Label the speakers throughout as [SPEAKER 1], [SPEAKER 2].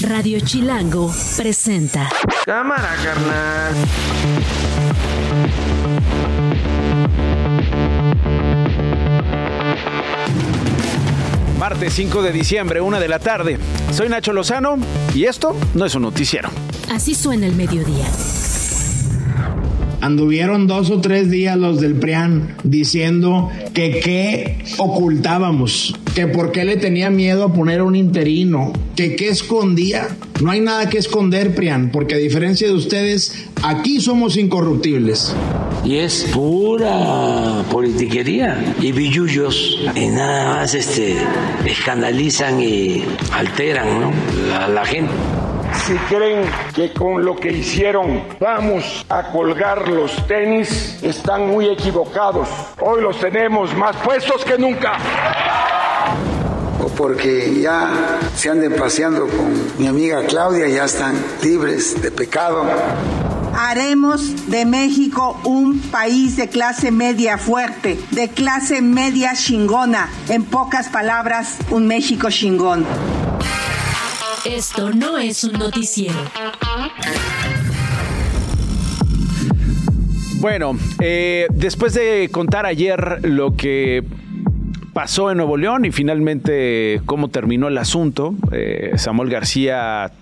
[SPEAKER 1] Radio Chilango presenta.
[SPEAKER 2] Cámara, carnal.
[SPEAKER 3] Martes 5 de diciembre, una de la tarde. Soy Nacho Lozano y esto no es un noticiero.
[SPEAKER 1] Así suena el mediodía.
[SPEAKER 4] Anduvieron dos o tres días los del PRIAN diciendo que qué ocultábamos, que por qué le tenía miedo a poner un interino, que qué escondía. No hay nada que esconder, PRIAN, porque a diferencia de ustedes, aquí somos incorruptibles.
[SPEAKER 5] Y es pura politiquería y billullos y nada más este, escandalizan y alteran ¿no? a la gente.
[SPEAKER 6] Si creen que con lo que hicieron vamos a colgar los tenis, están muy equivocados. Hoy los tenemos más puestos que nunca.
[SPEAKER 7] Porque ya se anden paseando con mi amiga Claudia, ya están libres de pecado.
[SPEAKER 8] Haremos de México un país de clase media fuerte, de clase media chingona. En pocas palabras, un México chingón.
[SPEAKER 1] Esto no es un noticiero.
[SPEAKER 3] Bueno, eh, después de contar ayer lo que pasó en Nuevo León y finalmente cómo terminó el asunto, eh, Samuel García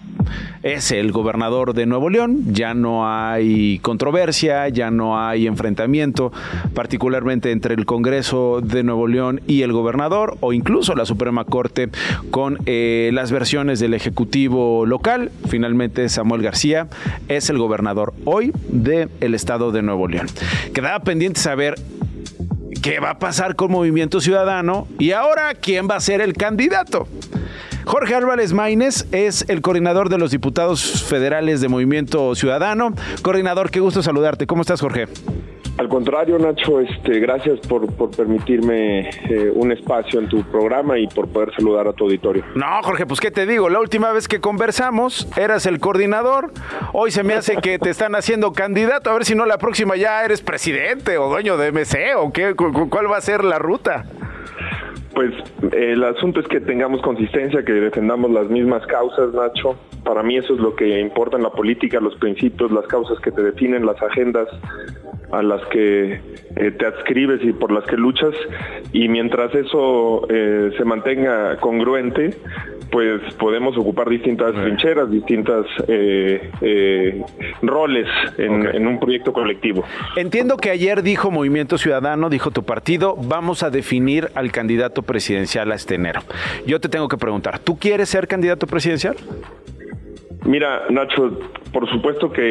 [SPEAKER 3] es el gobernador de Nuevo León, ya no hay controversia, ya no hay enfrentamiento, particularmente entre el Congreso de Nuevo León y el gobernador o incluso la Suprema Corte con eh, las versiones del Ejecutivo local. Finalmente Samuel García es el gobernador hoy del estado de Nuevo León. Quedaba pendiente saber qué va a pasar con Movimiento Ciudadano y ahora quién va a ser el candidato. Jorge Álvarez Maínez es el coordinador de los diputados federales de Movimiento Ciudadano. Coordinador, qué gusto saludarte. ¿Cómo estás, Jorge?
[SPEAKER 9] Al contrario, Nacho, este, gracias por, por permitirme eh, un espacio en tu programa y por poder saludar a tu auditorio.
[SPEAKER 3] No, Jorge, pues qué te digo, la última vez que conversamos eras el coordinador, hoy se me hace que te están haciendo candidato, a ver si no la próxima ya eres presidente o dueño de MC o qué, cuál va a ser la ruta.
[SPEAKER 9] Pues el asunto es que tengamos consistencia, que defendamos las mismas causas, Nacho. Para mí eso es lo que importa en la política, los principios, las causas que te definen, las agendas a las que eh, te adscribes y por las que luchas. Y mientras eso eh, se mantenga congruente, pues podemos ocupar distintas trincheras, distintas eh, eh, roles en, en, un proyecto colectivo.
[SPEAKER 3] Entiendo que ayer dijo Movimiento Ciudadano, dijo tu partido, vamos a definir al candidato presidencial a este enero. Yo te tengo que preguntar, ¿tú quieres ser candidato presidencial?
[SPEAKER 9] Mira, Nacho, por supuesto que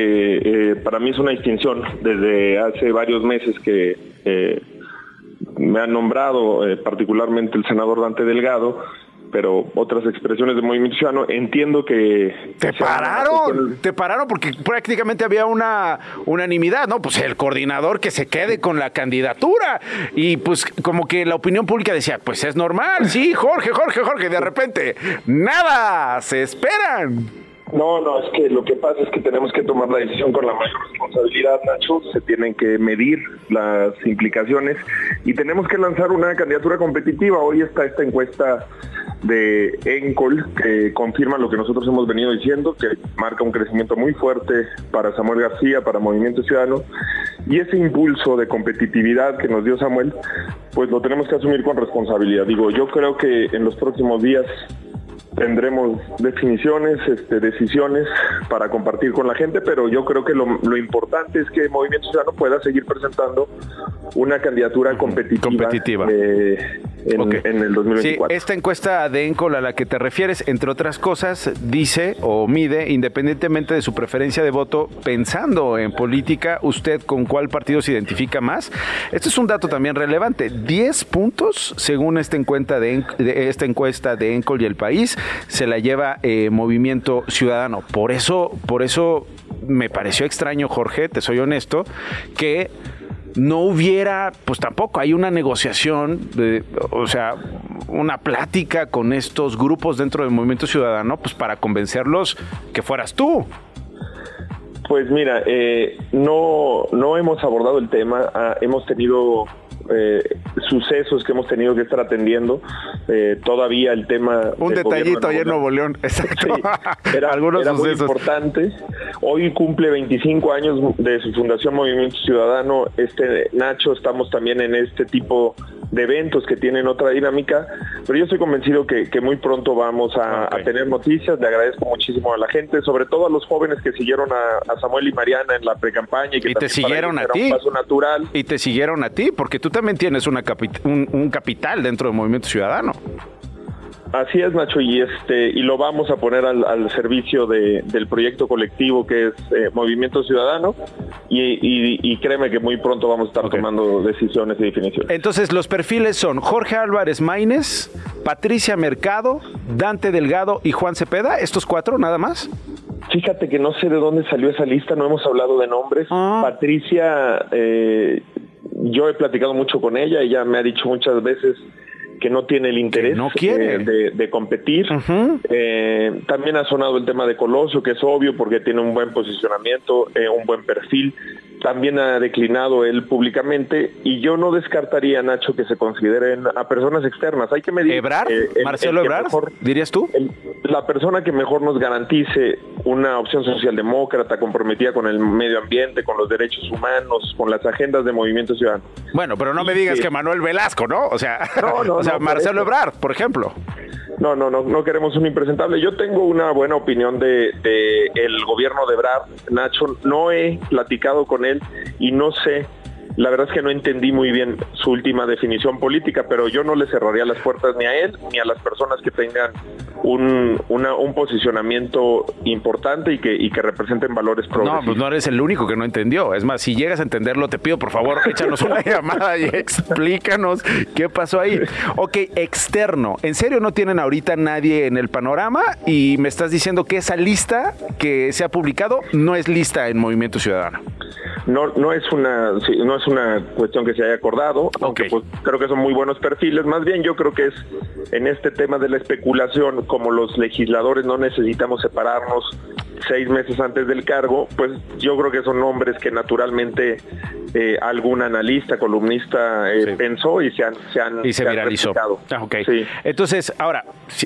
[SPEAKER 9] eh, para mí es una distinción. Desde hace varios meses que eh, me han nombrado, eh, particularmente el senador Dante Delgado, pero otras expresiones de movimiento ciudadano entiendo que
[SPEAKER 3] te pararon te pararon porque prácticamente había una unanimidad no pues el coordinador que se quede con la candidatura. Y pues como que la opinión pública decía pues es normal sí Jorge Jorge Jorge de repente nada se esperan
[SPEAKER 9] no, no, es que lo que pasa es que tenemos que tomar la decisión con la mayor responsabilidad, Nacho. Se tienen que medir las implicaciones y tenemos que lanzar una candidatura competitiva. Hoy está esta encuesta de Encol que confirma lo que nosotros hemos venido diciendo, que marca un crecimiento muy fuerte para Samuel García, para Movimiento Ciudadano. Y ese impulso de competitividad que nos dio Samuel, pues lo tenemos que asumir con responsabilidad. Digo, yo creo que en los próximos días tendremos definiciones, este, decisiones para compartir con la gente, pero yo creo que lo, lo, importante es que Movimiento Ciudadano pueda seguir presentando una candidatura competitiva,
[SPEAKER 3] competitiva.
[SPEAKER 9] Eh, en, okay. en, el 2024.
[SPEAKER 3] Sí, esta encuesta de Encol a la que te refieres, entre otras cosas, dice o mide, independientemente de su preferencia de voto, pensando en política, usted con cuál partido se identifica más. Esto es un dato también relevante. 10 puntos, según esta encuesta de, de esta encuesta de Encol y el país, se la lleva eh, Movimiento Ciudadano. Por eso, por eso me pareció extraño, Jorge, te soy honesto, que no hubiera, pues tampoco hay una negociación, o sea, una plática con estos grupos dentro del Movimiento Ciudadano, pues para convencerlos que fueras tú.
[SPEAKER 9] Pues mira, eh, no, no hemos abordado el tema, ah, hemos tenido eh, sucesos que hemos tenido que estar atendiendo. Eh, todavía el tema...
[SPEAKER 3] Un detallito ahí en Nuevo León, exacto.
[SPEAKER 9] era, Algunos era muy importante. Hoy cumple 25 años de su fundación Movimiento Ciudadano. Este Nacho, estamos también en este tipo de eventos que tienen otra dinámica, pero yo estoy convencido que, muy pronto vamos a, tener noticias. Le agradezco muchísimo a la gente, sobre todo a los jóvenes que siguieron a, Samuel y Mariana en la precampaña y que
[SPEAKER 3] te siguieron a ti.
[SPEAKER 9] natural.
[SPEAKER 3] Y te siguieron a ti, porque tú también tienes una un capital dentro del Movimiento Ciudadano.
[SPEAKER 9] Así es, Nacho, y este y lo vamos a poner al, servicio del proyecto colectivo que es eh, Movimiento Ciudadano y, créeme que muy pronto vamos a estar tomando decisiones y definiciones.
[SPEAKER 3] Entonces los perfiles son Jorge Álvarez Maínez, Patricia Mercado, Dante Delgado y Juan Cepeda, estos cuatro nada más.
[SPEAKER 9] Fíjate que no sé de dónde salió esa lista, no hemos hablado de nombres. Ah. Patricia, eh, yo he platicado mucho con ella, ella me ha dicho muchas veces que no tiene el interés
[SPEAKER 3] no quiere.
[SPEAKER 9] Eh, de, competir. Eh, también ha sonado el tema de Colosio, que es obvio porque tiene un buen posicionamiento, eh, un buen perfil. También ha declinado él públicamente y yo no descartaría, Nacho, que se consideren a personas externas. Hay que medir.
[SPEAKER 3] ¿Ebrar? ¿Marcelo Ebrar? ¿Dirías tú?
[SPEAKER 9] la persona que mejor nos garantice una opción socialdemócrata comprometida con el medio ambiente, con los derechos humanos, con las agendas de movimiento ciudadano.
[SPEAKER 3] Bueno, pero no me digas que Manuel Velasco, ¿no? O sea, o sea Marcelo Ebrard, por ejemplo.
[SPEAKER 9] No, no, no, no queremos un impresentable. Yo tengo una buena opinión de, de el gobierno de Ebrard. Nacho, no he platicado con él y no sé la verdad es que no entendí muy bien su última definición política, pero yo no le cerraría las puertas ni a él ni a las personas que tengan un, un posicionamiento importante y que, y que representen valores progresivos.
[SPEAKER 3] No, pues no eres el único que no entendió. Es más, si llegas a entenderlo, te pido por favor, échanos una llamada y explícanos qué pasó ahí. Ok, externo. ¿En serio no tienen ahorita nadie en el panorama? Y me estás diciendo que esa lista que se ha publicado no es lista en Movimiento Ciudadano.
[SPEAKER 9] No, no es una, no es una cuestión que se haya acordado, aunque pues, creo que son muy buenos perfiles. Más bien yo creo que es en este tema de la especulación, como los legisladores no necesitamos separarnos seis meses antes del cargo, pues yo creo que son nombres que naturalmente eh, algún analista, columnista eh, pensó y se han, se han
[SPEAKER 3] y se, viralizó. Ah, Entonces, ahora,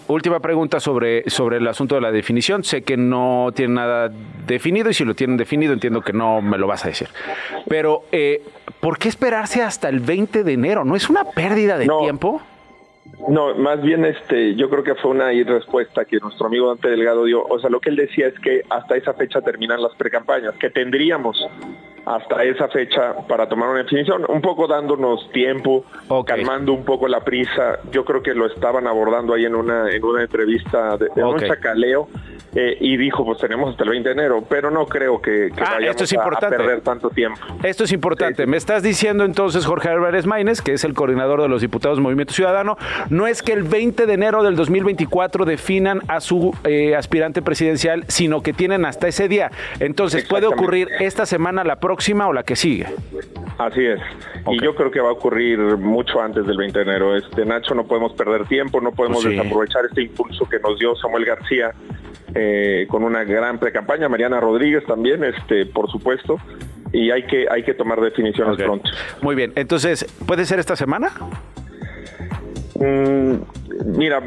[SPEAKER 3] última pregunta sobre, sobre el asunto de la definición. Sé que no tiene nada definido y si lo tienen definido entiendo que no me lo vas a decir. Pero, eh, ¿por qué esperarse hasta el 20 de enero? ¿No es una pérdida de tiempo?
[SPEAKER 9] No, más bien este, yo creo que fue una respuesta que nuestro amigo Dante Delgado dio. O sea, lo que él decía es que hasta esa fecha terminan las precampañas, que tendríamos hasta esa fecha para tomar una definición, un poco dándonos tiempo, calmando un poco la prisa. Yo creo que lo estaban abordando ahí en una en una entrevista de, un chacaleo eh, y dijo, pues tenemos hasta el 20 de enero, pero no creo que,
[SPEAKER 3] ah, esto es importante.
[SPEAKER 9] A, perder tanto tiempo.
[SPEAKER 3] Esto es importante. Me estás diciendo entonces, Jorge Álvarez Maínez, que es el coordinador de los diputados Movimiento Ciudadano, no es que el 20 de enero del 2024 definan a su eh, aspirante presidencial, sino que tienen hasta ese día. Entonces, puede ocurrir esta semana, la próxima o la que sigue.
[SPEAKER 9] Así es. Y yo creo que va a ocurrir mucho antes del 20 de enero. Este Nacho, no podemos perder tiempo, no podemos desaprovechar este impulso que nos dio Samuel García eh, con una gran pre-campaña, Mariana Rodríguez también, este, por supuesto, y hay que, hay que tomar definiciones pronto.
[SPEAKER 3] Muy bien, entonces, ¿puede ser esta semana?
[SPEAKER 9] Mm, mira,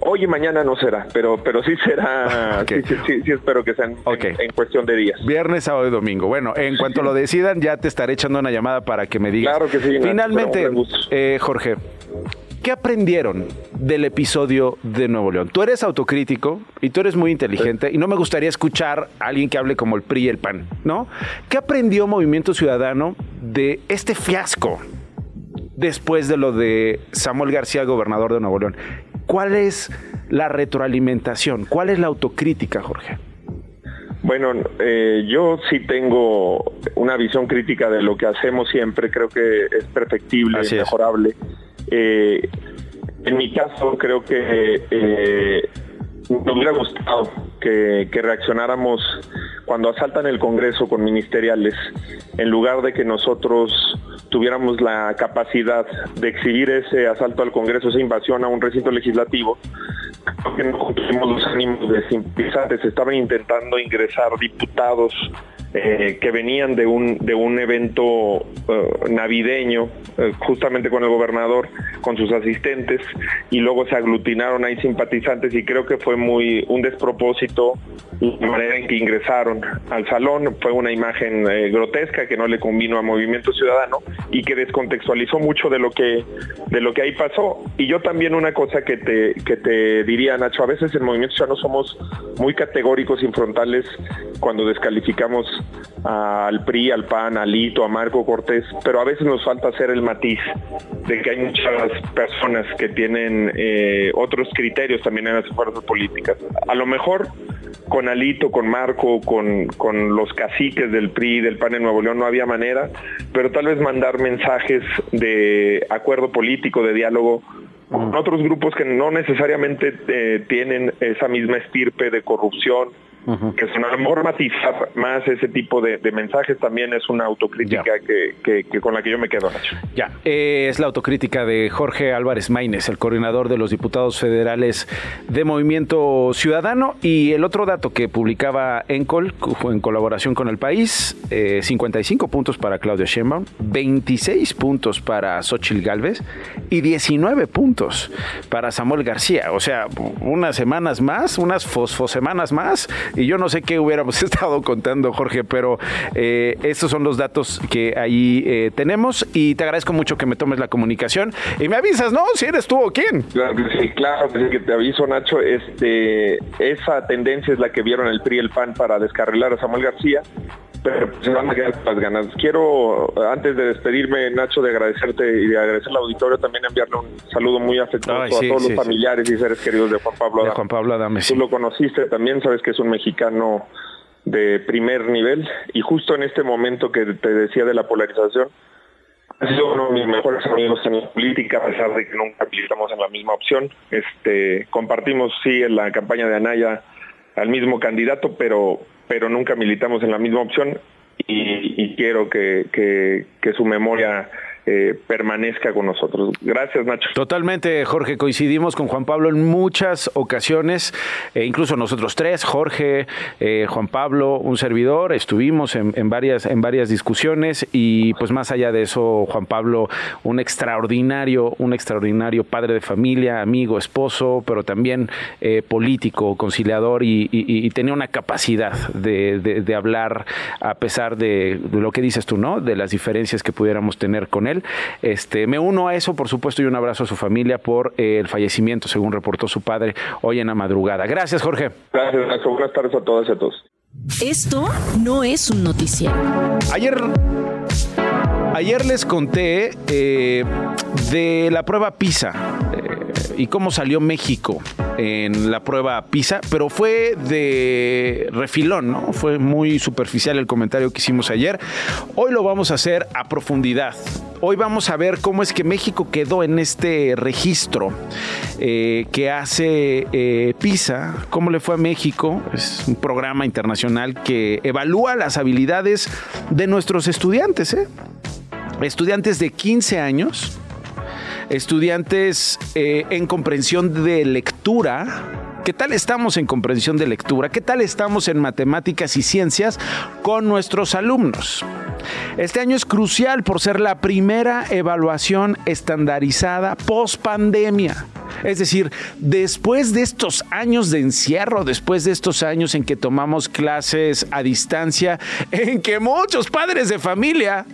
[SPEAKER 9] hoy y mañana no será, pero pero sí será, sí, sí, espero que sean en, cuestión de días.
[SPEAKER 3] Viernes, sábado y domingo. Bueno, en cuanto lo decidan, ya te estaré echando una llamada para que me digas.
[SPEAKER 9] Claro que sí.
[SPEAKER 3] Finalmente, eh, Jorge, ¿Qué aprendieron del episodio de Nuevo León? Tú eres autocrítico y tú eres muy inteligente y no me gustaría escuchar a alguien que hable como el PRI y el PAN, ¿no? ¿Qué aprendió Movimiento Ciudadano de este fiasco después de lo de Samuel García, gobernador de Nuevo León? ¿Cuál es la retroalimentación? ¿Cuál es la autocrítica, Jorge?
[SPEAKER 9] Bueno, eh, yo sí tengo una visión crítica de lo que hacemos siempre, creo que es perfectible, es. mejorable. Eh, en mi caso, creo que eh, me hubiera gustado que, reaccionáramos cuando asaltan el Congreso con ministeriales, en lugar de que nosotros tuviéramos la capacidad de exhibir ese asalto al Congreso, esa invasión a un recinto legislativo, que no cumplimos los ánimos de simpatizantes. Estaban intentando ingresar diputados eh, que venían de un, de un evento eh, navideño, eh, justamente con el gobernador, con sus asistentes, y luego se aglutinaron ahí simpatizantes y creo que fue muy un despropósito la manera en que ingresaron al salón. Fue una imagen grotesca que no le convino a Movimiento Ciudadano y que descontextualizó mucho de lo que, de lo que ahí pasó. Y yo también una cosa que te, que te diría, Nacho, a veces en Movimiento Ciudadano somos muy categóricos y frontales cuando descalificamos al PRI, al PAN, a Lito, a Marco Cortés, pero a veces nos falta hacer el matiz de que hay muchas personas que tienen eh, otros criterios también en las fuerzas políticas. A lo mejor con Alito, con Marco, con, con los caciques del PRI, del PAN en Nuevo León no había manera, pero tal vez mandar mensajes de acuerdo político, de diálogo con otros grupos que no necesariamente eh, tienen esa misma estirpe de corrupción, que son a lo mejor matizar más ese tipo de, mensajes también es una autocrítica que, con la que yo me quedo, Nacho.
[SPEAKER 3] Ya, eh, es la autocrítica de Jorge Álvarez Maínez, el coordinador de los diputados federales de Movimiento Ciudadano. Y el otro dato que publicaba Encol en colaboración con El País, 55 eh, puntos para Claudia Sheinbaum, 26 puntos para Xochitl Galvez y 19 puntos para Samuel García. O sea, unas semanas más, unas fosfosemanas más y yo no sé qué hubiéramos estado contando, Jorge, pero eh, estos son los datos que ahí eh, tenemos y te agradezco mucho que me tomes la comunicación y me avisas, ¿no? Si eres tú o quién.
[SPEAKER 9] Claro sí, claro que te aviso, Nacho. Este, esa tendencia es la que vieron el PRI y el PAN para descarrilar a Samuel García pero se van a quedar las ganas. Quiero, antes de despedirme, Nacho, de agradecerte y de agradecer al auditorio, también enviarle un saludo muy afectuoso a todos los familiares y seres queridos de Juan Pablo
[SPEAKER 3] Adame. Juan Pablo Adame,
[SPEAKER 9] Tú lo conociste también, sabes que es un mexicano de primer nivel y justo en este momento que te decía de la polarización, ha sido uno de mis mejores amigos en la política, a pesar de que nunca militamos en la misma opción. Este, compartimos, sí, en la campaña de Anaya al mismo candidato, pero pero nunca militamos en la misma opción y, quiero que, su memoria eh, permanezca con nosotros. Gracias, Nacho.
[SPEAKER 3] Totalmente, Jorge. Coincidimos con Juan Pablo en muchas ocasiones, e incluso nosotros tres, Jorge, eh, Juan Pablo, un servidor, estuvimos en, varias, en varias discusiones y pues más allá de eso, Juan Pablo, un extraordinario, un extraordinario padre de familia, amigo, esposo, pero también eh, político, conciliador y, tenía una capacidad de, hablar a pesar de lo que dices tú, ¿no? De las diferencias que pudiéramos tener con él este, me uno a eso, por supuesto, y un abrazo a su familia por eh, el fallecimiento, según reportó su padre hoy en la madrugada. Gracias, Jorge.
[SPEAKER 9] Gracias, Buenas tardes a todas y a todos.
[SPEAKER 1] Esto no es un noticiero.
[SPEAKER 3] Ayer Ayer les conté eh, de la prueba PISA y cómo salió México en la prueba PISA, pero fue de refilón, ¿no? Fue muy superficial el comentario que hicimos ayer. Hoy lo vamos a hacer a profundidad. Hoy vamos a ver cómo es que México quedó en este registro eh, que hace PISA, cómo le fue a México. Es un programa internacional que evalúa las habilidades de nuestros estudiantes. ¿eh? estudiantes de 15 años, estudiantes eh, en comprensión de lectura. ¿Qué tal estamos en comprensión de lectura? ¿Qué tal estamos en matemáticas y ciencias con nuestros alumnos? Este año es crucial por ser la primera evaluación estandarizada post pandemia. Es decir, después de estos años de encierro, después de estos años en que tomamos clases a distancia, en que muchos padres de familia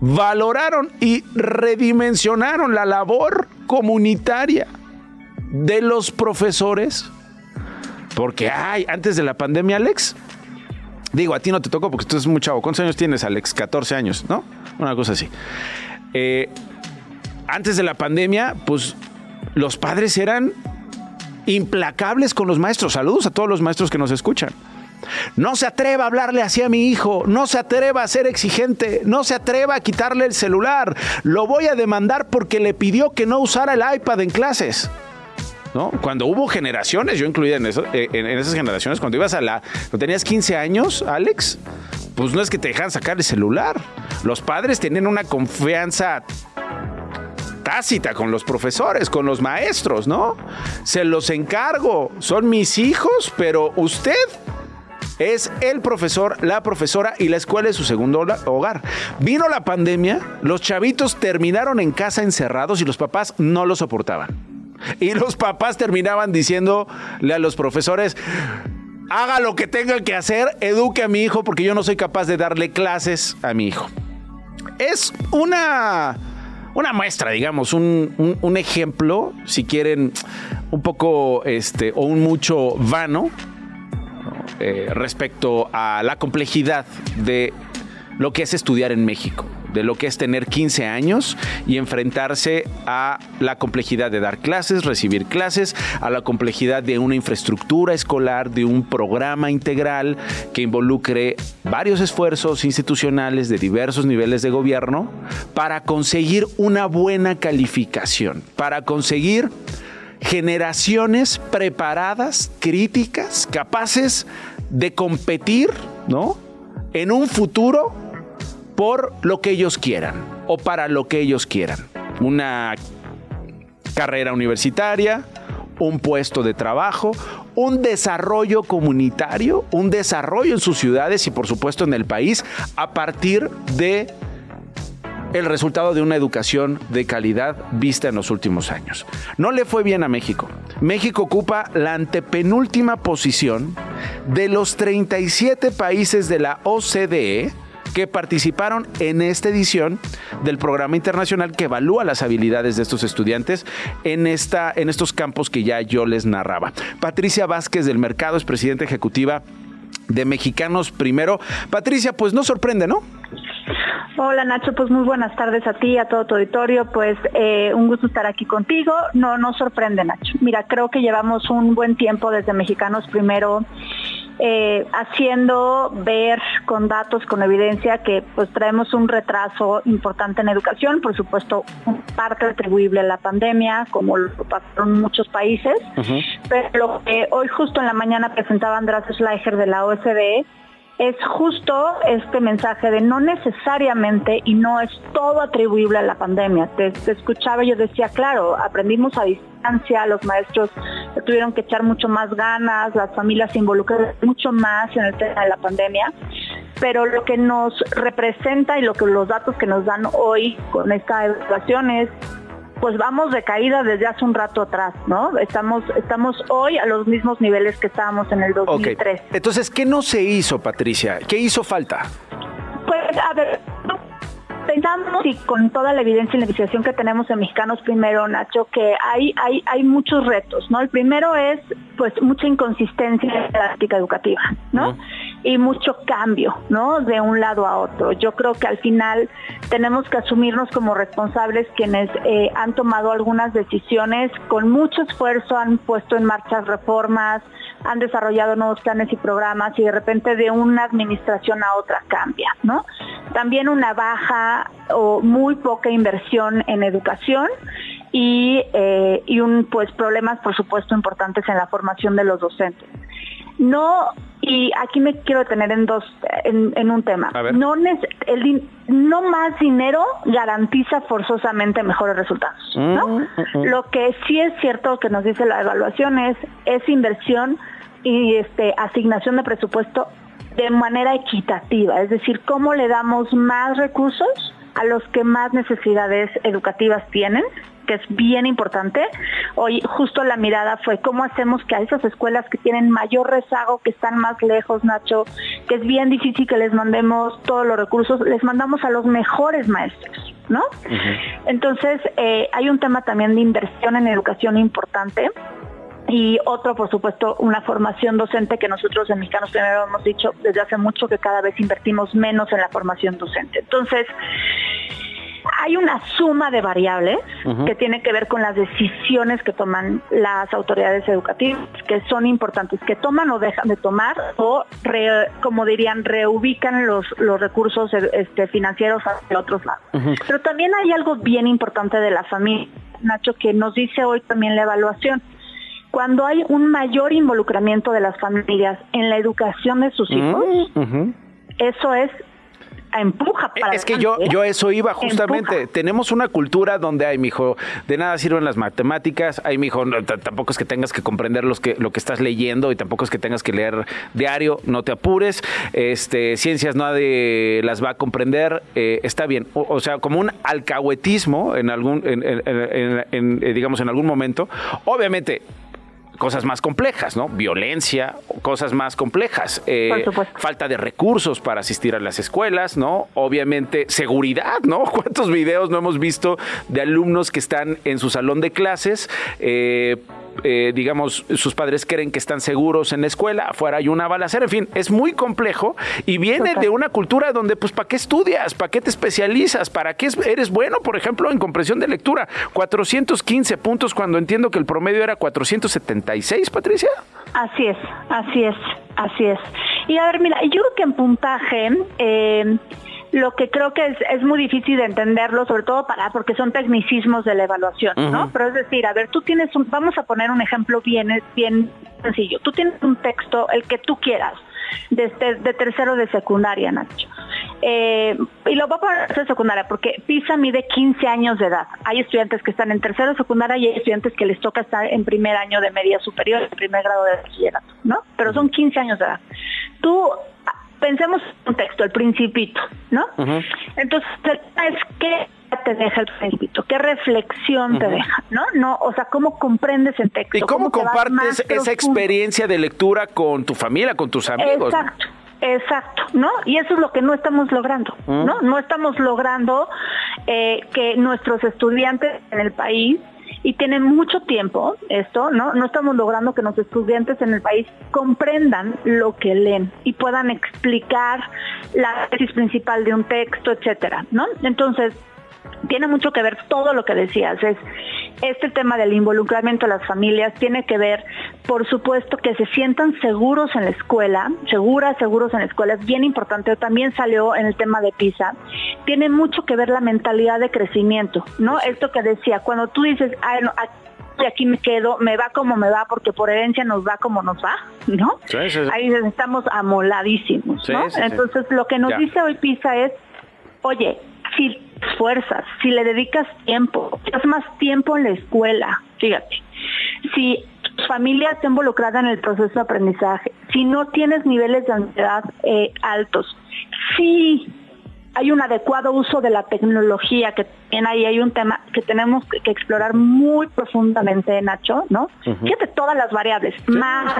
[SPEAKER 3] valoraron y redimensionaron la labor comunitaria de los profesores. Porque, ay, antes de la pandemia, Alex, digo, a ti no te tocó porque tú eres muy chavo. ¿Cuántos años tienes, Alex? 14 años, ¿no? Una cosa así. Eh, antes de la pandemia, pues los padres eran implacables con los maestros. Saludos a todos los maestros que nos escuchan. No se atreva a hablarle así a mi hijo, no se atreva a ser exigente, no se atreva a quitarle el celular. Lo voy a demandar porque le pidió que no usara el iPad en clases. ¿No? Cuando hubo generaciones, yo incluida en, eh, esas generaciones, cuando ibas a la. Cuando tenías 15 años, Alex, pues no es que te dejan sacar el celular. Los padres tenían una confianza tácita con los profesores, con los maestros, ¿no? Se los encargo, son mis hijos, pero usted Es el profesor, la profesora y la escuela es su segundo hogar. Vino la pandemia, los chavitos terminaron en casa encerrados y los papás no lo soportaban. Y los papás terminaban diciéndole a los profesores, haga lo que tenga que hacer, eduque a mi hijo porque yo no soy capaz de darle clases a mi hijo. Es una, una muestra, digamos, un, ejemplo, si quieren, un poco este, o un mucho vano eh, respecto a la complejidad de lo que es estudiar en México de lo que es tener 15 años y enfrentarse a la complejidad de dar clases, recibir clases, a la complejidad de una infraestructura escolar, de un programa integral que involucre varios esfuerzos institucionales de diversos niveles de gobierno para conseguir una buena calificación, para conseguir generaciones preparadas, críticas, capaces de competir, ¿no? En un futuro por lo que ellos quieran o para lo que ellos quieran. Una carrera universitaria, un puesto de trabajo, un desarrollo comunitario, un desarrollo en sus ciudades y por supuesto en el país a partir de el resultado de una educación de calidad vista en los últimos años. No le fue bien a México. México ocupa la antepenúltima posición de los 37 países de la OCDE que participaron en esta edición del programa internacional que evalúa las habilidades de estos estudiantes en, esta, en estos campos que ya yo les narraba. Patricia Vázquez del Mercado es presidenta ejecutiva de Mexicanos Primero. Patricia, pues no sorprende, ¿no?
[SPEAKER 10] Hola Nacho, pues muy buenas tardes a ti, a todo tu auditorio. Pues eh, un gusto estar aquí contigo. No, no sorprende Nacho. Mira, creo que llevamos un buen tiempo desde Mexicanos Primero eh, haciendo ver con datos, con evidencia que pues traemos un retraso importante en educación, por supuesto parte atribuible a la pandemia, como lo pasaron muchos países, pero lo que hoy justo en la mañana presentaba Andrés Schleicher de la OSDE es justo este mensaje de no necesariamente y no es todo atribuible a la pandemia. Te, escuchaba yo decía, claro, aprendimos a distancia, los maestros tuvieron que echar mucho más ganas, las familias se involucraron mucho más en el tema de la pandemia, pero lo que nos representa y lo que los datos que nos dan hoy con esta evaluación es pues vamos de caída desde hace un rato atrás, ¿no? Estamos, estamos hoy a los mismos niveles que estábamos en el 2003.
[SPEAKER 3] Entonces, ¿qué no se hizo, Patricia? ¿Qué hizo falta?
[SPEAKER 10] Pues, a ver, pensamos y con toda la evidencia y la investigación que tenemos en Mexicanos primero, Nacho, que hay, hay, hay muchos retos, ¿no? El primero es pues mucha inconsistencia en la práctica educativa, ¿no? Y mucho cambio, ¿no? De un lado a otro. Yo creo que al final tenemos que asumirnos como responsables quienes eh, han tomado algunas decisiones con mucho esfuerzo, han puesto en marcha reformas, han desarrollado nuevos planes y programas y de repente de una administración a otra cambia, ¿no? También una baja o muy poca inversión en educación y, eh, y un pues problemas por supuesto importantes en la formación de los docentes. No y aquí me quiero detener en dos en, un tema. No el no más dinero garantiza forzosamente mejores resultados, ¿no? Mm, mm, mm. Lo que sí es cierto que nos dice la evaluación es es inversión y este asignación de presupuesto de manera equitativa, es decir, cómo le damos más recursos a los que más necesidades educativas tienen que es bien importante. Hoy justo la mirada fue cómo hacemos que a esas escuelas que tienen mayor rezago, que están más lejos, Nacho, que es bien difícil que les mandemos todos los recursos, les mandamos a los mejores maestros, ¿no? Entonces, eh, hay un tema también de inversión en educación importante y otro, por supuesto, una formación docente que nosotros en Mexicanos Primero hemos dicho desde hace mucho que cada vez invertimos menos en la formación docente. Entonces, hay una suma de variables que tiene que ver con las decisiones que toman las autoridades educativas, que son importantes, que toman o dejan de tomar o, como dirían, reubican los, los recursos este, financieros hacia otros lados. Pero también hay algo bien importante de la familia, Nacho, que nos dice hoy también la evaluación cuando hay un mayor involucramiento de las familias en la educación de sus hijos, eso es empuja para
[SPEAKER 3] Es que yo,
[SPEAKER 10] adelante,
[SPEAKER 3] yo eso iba justamente.
[SPEAKER 10] Empuja.
[SPEAKER 3] Tenemos una cultura donde, ay, mijo, de nada sirven las matemáticas. Ay, mijo, no, tampoco es que tengas que comprender los que, lo que estás leyendo y tampoco es que tengas que leer diario. No te apures. Este, ciencias nadie las va a comprender. eh, está bien. O, o sea, como un alcahuetismo en algún, en- en- en- en, eh, digamos, en algún momento. Obviamente, cosas más complejas, ¿no? Violencia, cosas más complejas. Eh, falta de recursos para asistir a las escuelas, ¿no? Obviamente, seguridad, ¿no? ¿Cuántos videos no hemos visto de alumnos que están en su salón de clases? eh, eh, digamos, sus padres creen que están seguros en la escuela, afuera hay una balacera, en fin, es muy complejo y viene de una cultura donde, pues, ¿para qué estudias? ¿Para qué te especializas? ¿Para qué es- eres bueno, por ejemplo, en comprensión de lectura? 415 puntos cuando entiendo que el promedio era 476, Patricia.
[SPEAKER 10] Así es, así es, así es. Y a ver, mira, yo creo que en puntaje, eh, lo que creo que es, es muy difícil de entenderlo, sobre todo para, porque son tecnicismos de la evaluación, ¿no? Pero es decir, a ver, tú tienes un, vamos a poner un ejemplo bien, bien sencillo. Tú tienes un texto, el que tú quieras, de, este- de tercero de secundaria, Nacho. Eh, y lo voy a poner en de secundaria porque PISA mide 15 años de edad. Hay estudiantes que están en tercero de secundaria y hay estudiantes que les toca estar en primer año de media superior, en primer grado de bachillerato, ¿no? Pero son 15 años de edad. Tú, pensemos en un texto, el principito, ¿no? Entonces, el tema es qué te deja el principito, qué reflexión te deja, ¿no? No, o sea, cómo comprendes el texto.
[SPEAKER 3] ¿Y cómo compartes esa experiencia de lectura con tu familia, con tus amigos? ¿no?
[SPEAKER 10] Exacto, exacto, ¿no? Y eso es lo que no estamos logrando. ¿no? No estamos logrando eh, que nuestros estudiantes en el país y tienen mucho tiempo esto, ¿no? No estamos logrando que nuestros estudiantes en el país comprendan lo que leen y puedan explicar la tesis principal de un texto, etcétera, ¿no? Entonces, tiene mucho que ver todo lo que decías, es este tema del involucramiento de las familias, tiene que ver, por supuesto, que se sientan seguros en la escuela, seguras, seguros en la escuela, es bien importante, también salió en el tema de PISA, tiene mucho que ver la mentalidad de crecimiento, ¿no? Esto que decía, cuando tú dices, "Ay, no, aquí- aquí me quedo, me va como me va, porque por herencia nos va como nos va, ¿no?
[SPEAKER 3] Sí, sí, sí.
[SPEAKER 10] Ahí estamos amoladísimos, ¿no? Entonces, lo que nos
[SPEAKER 3] Ya.
[SPEAKER 10] dice hoy PISA es, oye, si te esfuerzas, si le dedicas tiempo, si más tiempo en la escuela, fíjate, si tu familia está involucrada en el proceso de aprendizaje, si no tienes niveles de ansiedad eh, altos, si hay un adecuado uso de la tecnología, que también ahí hay un tema que tenemos que explorar muy profundamente, Nacho, ¿no?
[SPEAKER 3] Ujú.
[SPEAKER 10] Fíjate todas las variables, más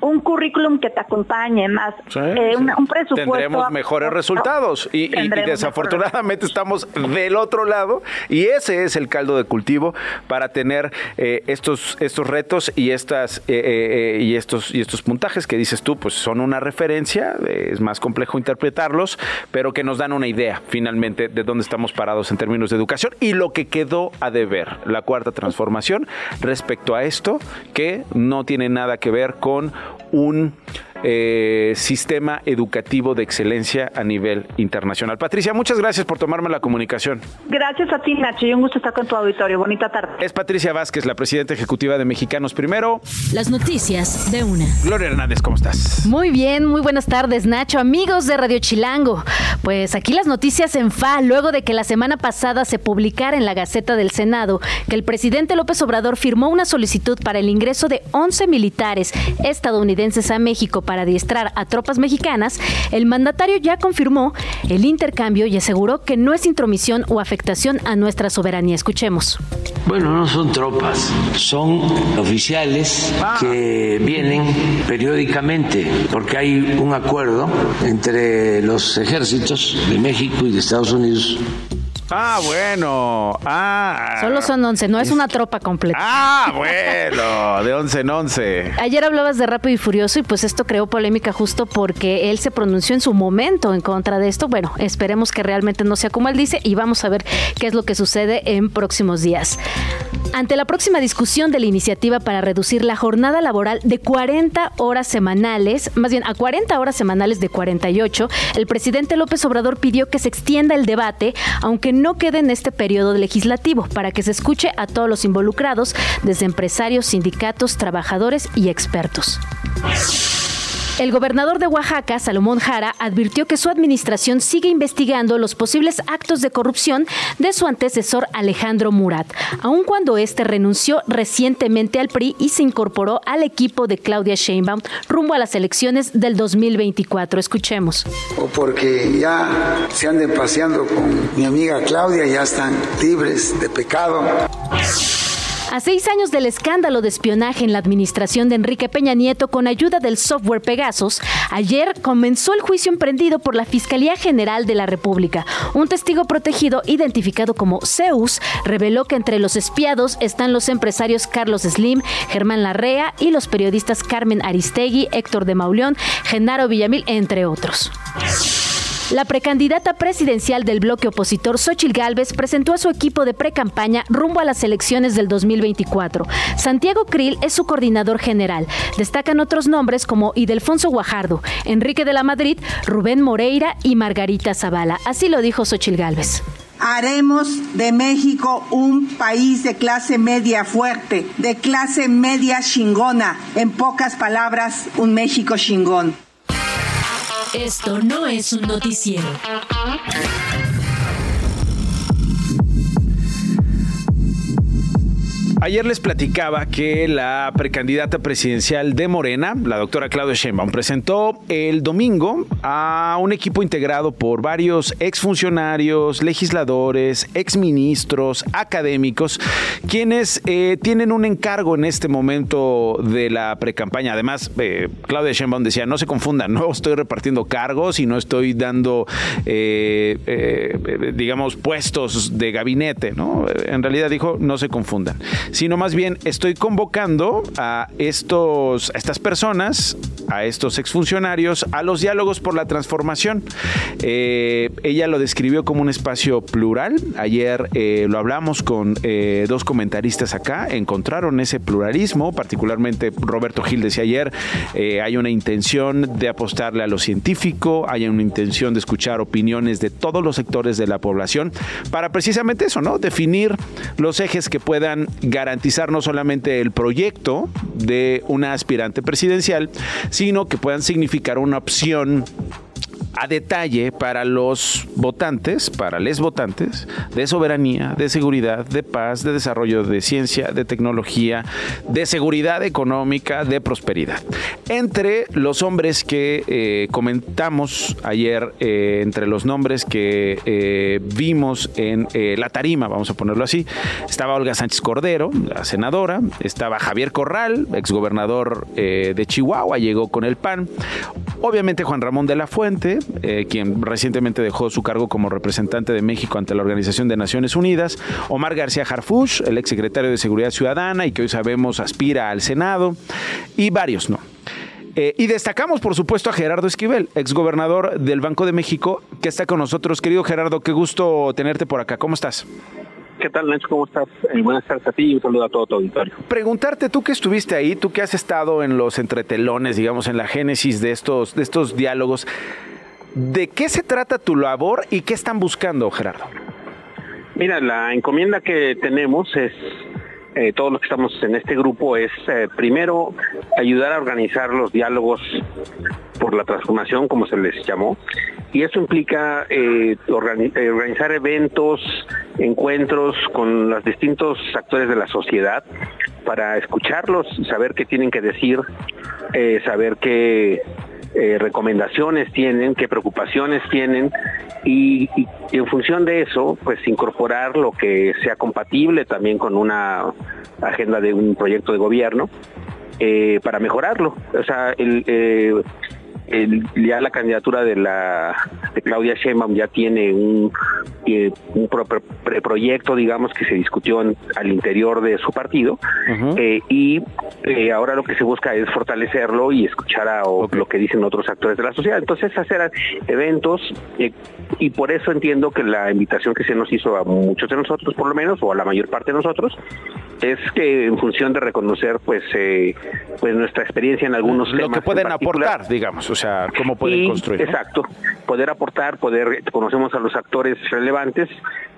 [SPEAKER 10] un currículum que te acompañe, más
[SPEAKER 3] Sí,
[SPEAKER 10] eh,
[SPEAKER 3] sí.
[SPEAKER 10] una- un presupuesto.
[SPEAKER 3] Tendremos mejores resultados y, y- y desafortunadamente estamos del otro lado y ese es el caldo de cultivo para tener eh, estos estos retos y estas eh, eh, eh, y estos y estos puntajes que dices tú pues son una referencia es más complejo interpretarlos pero que nos dan una idea finalmente de dónde estamos parados en términos de educación y lo que quedó a deber la cuarta transformación respecto a esto que no tiene nada que ver con un eh, sistema educativo de excelencia a nivel internacional. Patricia, muchas gracias por tomarme la comunicación.
[SPEAKER 10] Gracias a ti, Nacho, y un gusto estar con tu auditorio. Bonita tarde.
[SPEAKER 3] Es Patricia Vázquez, la presidenta ejecutiva de Mexicanos Primero.
[SPEAKER 1] Las noticias de una.
[SPEAKER 3] Gloria Hernández, ¿cómo estás?
[SPEAKER 11] Muy bien, muy buenas tardes, Nacho, amigos de Radio Chilango. Pues aquí las noticias en FA, luego de que la semana pasada se publicara en la Gaceta del Senado que el presidente López Obrador firmó una solicitud para el ingreso de 11 militares estadounidenses a México para adiestrar a tropas mexicanas, el mandatario ya confirmó el intercambio y aseguró que no es intromisión o afectación a nuestra soberanía. Escuchemos.
[SPEAKER 5] Bueno, no son tropas, son oficiales que vienen periódicamente porque hay un acuerdo entre los ejércitos de México y de Estados Unidos.
[SPEAKER 3] Ah, bueno. Ah.
[SPEAKER 11] Solo son 11, no es una tropa completa.
[SPEAKER 3] Ah, bueno. De 11 en 11.
[SPEAKER 11] Ayer hablabas de Rápido y Furioso y pues esto creó polémica justo porque él se pronunció en su momento en contra de esto. Bueno, esperemos que realmente no sea como él dice y vamos a ver qué es lo que sucede en próximos días. Ante la próxima discusión de la iniciativa para reducir la jornada laboral de 40 horas semanales, más bien a 40 horas semanales de 48, el presidente López Obrador pidió que se extienda el debate, aunque no quede en este periodo legislativo, para que se escuche a todos los involucrados, desde empresarios, sindicatos, trabajadores y expertos. El gobernador de Oaxaca, Salomón Jara, advirtió que su administración sigue investigando los posibles actos de corrupción de su antecesor Alejandro Murat, aun cuando este renunció recientemente al PRI y se incorporó al equipo de Claudia Sheinbaum rumbo a las elecciones del 2024. Escuchemos.
[SPEAKER 7] O porque ya se anden paseando con mi amiga Claudia, ya están libres de pecado.
[SPEAKER 11] A seis años del escándalo de espionaje en la administración de Enrique Peña Nieto con ayuda del software Pegasus, ayer comenzó el juicio emprendido por la Fiscalía General de la República. Un testigo protegido identificado como Zeus reveló que entre los espiados están los empresarios Carlos Slim, Germán Larrea y los periodistas Carmen Aristegui, Héctor de Mauleón, Genaro Villamil, entre otros. La precandidata presidencial del bloque opositor, Xochil Gálvez, presentó a su equipo de precampaña rumbo a las elecciones del 2024. Santiago Krill es su coordinador general. Destacan otros nombres como Idelfonso Guajardo, Enrique de la Madrid, Rubén Moreira y Margarita Zavala. Así lo dijo Xochil Gálvez.
[SPEAKER 8] Haremos de México un país de clase media fuerte, de clase media chingona. En pocas palabras, un México chingón.
[SPEAKER 1] Esto no es un noticiero.
[SPEAKER 3] Ayer les platicaba que la precandidata presidencial de Morena, la doctora Claudia Sheinbaum, presentó el domingo a un equipo integrado por varios exfuncionarios, legisladores, exministros, académicos, quienes eh, tienen un encargo en este momento de la precampaña. Además, eh, Claudia Sheinbaum decía, no se confundan, no estoy repartiendo cargos y no estoy dando, eh, digamos, puestos de gabinete, ¿no? En realidad dijo, no se confundan sino más bien estoy convocando a estos, a estas personas, a estos exfuncionarios, a los diálogos por la transformación. Eh, ella lo describió como un espacio plural. Ayer eh, lo hablamos con eh, dos comentaristas acá, encontraron ese pluralismo, particularmente Roberto Gil decía ayer, hay una intención de apostarle a lo científico, hay una intención de escuchar opiniones de todos los sectores de la población para precisamente eso, ¿no? Definir los ejes que puedan garantizar no solamente el proyecto de una aspirante presidencial, sino que puedan significar una opción a detalle para los votantes, para les votantes, de soberanía, de seguridad, de paz, de desarrollo de ciencia, de tecnología, de seguridad económica, de prosperidad. Entre los hombres que eh, comentamos ayer, eh, entre los nombres que eh, vimos en la tarima, vamos a ponerlo así, estaba Olga Sánchez Cordero, la senadora, estaba Javier Corral, exgobernador de Chihuahua, llegó con el PAN, obviamente Juan Ramón de la Fuente, eh, quien recientemente dejó su cargo como representante de México ante la Organización de Naciones Unidas, Omar García Harfuch, el exsecretario de Seguridad Ciudadana y que hoy sabemos aspira al Senado, y varios, ¿no? Eh, y destacamos, por supuesto, a Gerardo Esquivel, exgobernador del Banco de México, que está con nosotros. Querido Gerardo, qué gusto tenerte por acá. ¿Cómo estás?
[SPEAKER 12] ¿Qué tal, Nacho? ¿Cómo estás? Eh, buenas tardes a ti y un saludo a todo tu auditorio.
[SPEAKER 3] Preguntarte, tú que estuviste ahí, tú que has estado en los entretelones, digamos, en la génesis de estos, de estos diálogos, ¿De qué se trata tu labor y qué están buscando, Gerardo?
[SPEAKER 12] Mira, la encomienda que tenemos es, eh, todos los que estamos en este grupo, es eh, primero ayudar a organizar los diálogos por la transformación, como se les llamó, y eso implica eh, organizar eventos, encuentros con los distintos actores de la sociedad para escucharlos, saber qué tienen que decir, saber qué eh, recomendaciones tienen, qué preocupaciones tienen y, en función de eso, pues incorporar lo que sea compatible también con una agenda de un proyecto de gobierno eh, para mejorarlo. O sea, el, eh, ya la candidatura de la de Claudia Sheinbaum ya tiene un, eh, un proyecto, digamos, que se discutió al interior de su partido eh, y eh, ahora lo que se busca es fortalecerlo y escuchar a lo que dicen otros actores de la sociedad. Entonces hacer eventos y por eso entiendo que la invitación que se nos hizo a muchos de nosotros, por lo menos, o a la mayor parte de nosotros, es que en función de reconocer pues pues nuestra experiencia en algunos
[SPEAKER 3] lo
[SPEAKER 12] temas
[SPEAKER 3] que pueden aportar digamos o sea cómo pueden construir
[SPEAKER 12] exacto. Poder aportar, poder, conocemos a los actores relevantes,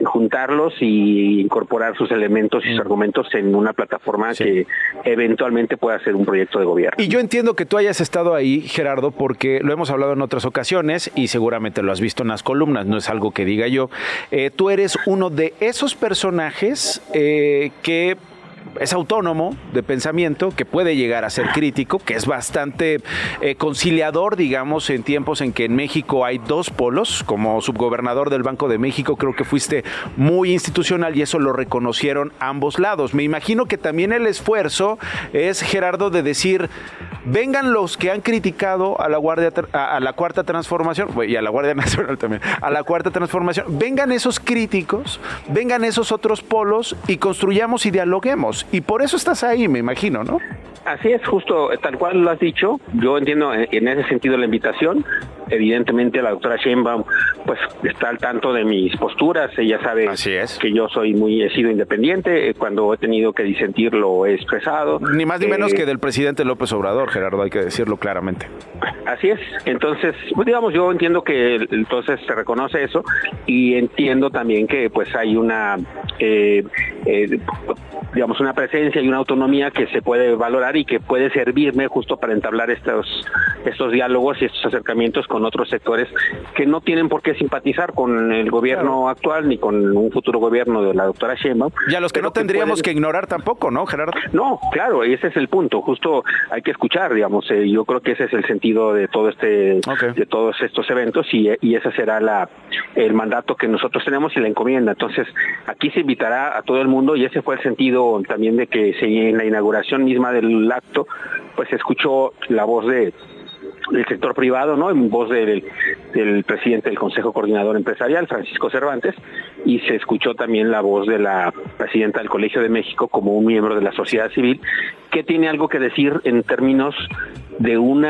[SPEAKER 12] juntarlos y incorporar sus elementos y sus argumentos en una plataforma que eventualmente pueda ser un proyecto de gobierno.
[SPEAKER 3] Y yo entiendo que tú hayas estado ahí, Gerardo, porque lo hemos hablado en otras ocasiones y seguramente lo has visto en las columnas, no es algo que diga yo. Eh, tú eres uno de esos personajes eh, que es autónomo de pensamiento, que puede llegar a ser crítico, que es bastante eh, conciliador, digamos, en tiempos en que en México hay dos polos. Como subgobernador del Banco de México, creo que fuiste muy institucional y eso lo reconocieron ambos lados. Me imagino que también el esfuerzo es, Gerardo, de decir, vengan los que han criticado a la Guardia a, la Cuarta Transformación y a la Guardia Nacional también, a la Cuarta Transformación, vengan esos críticos, vengan esos otros polos y construyamos y dialoguemos. Y por eso estás ahí, me imagino, ¿no?
[SPEAKER 12] Así es, justo tal cual lo has dicho. Yo entiendo en ese sentido la invitación. Evidentemente la doctora Sheinbaum pues está al tanto de mis posturas. Ella sabe que yo soy muy he sido independiente. Cuando he tenido que disentir lo he expresado.
[SPEAKER 3] Ni más ni menos eh, que del presidente López Obrador, Gerardo, hay que decirlo claramente.
[SPEAKER 12] Así es. Entonces, pues, digamos, yo entiendo que entonces se reconoce eso y entiendo también que pues hay una eh, eh, digamos una presencia y una autonomía que se puede valorar y que puede servirme justo para entablar estos estos diálogos y estos acercamientos con otros sectores que no tienen por qué simpatizar con el gobierno actual ni con un futuro gobierno de la doctora Sheinbaum.
[SPEAKER 3] Y a los que no tendríamos que, ignorar tampoco, ¿no, Gerardo?
[SPEAKER 12] No, claro, ese es el punto. Justo hay que escuchar, digamos. Eh, yo creo que ese es el sentido de todo este, de todos estos eventos y, y ese será la el mandato que nosotros tenemos y la encomienda. Entonces, aquí se invitará a todo el mundo y ese fue el sentido también de que en la inauguración misma del acto, pues se escuchó la voz de del sector privado, ¿no? En voz del, presidente del Consejo Coordinador Empresarial, Francisco Cervantes, y se escuchó también la voz de la presidenta del Colegio de México como un miembro de la sociedad civil, que tiene algo que decir en términos de un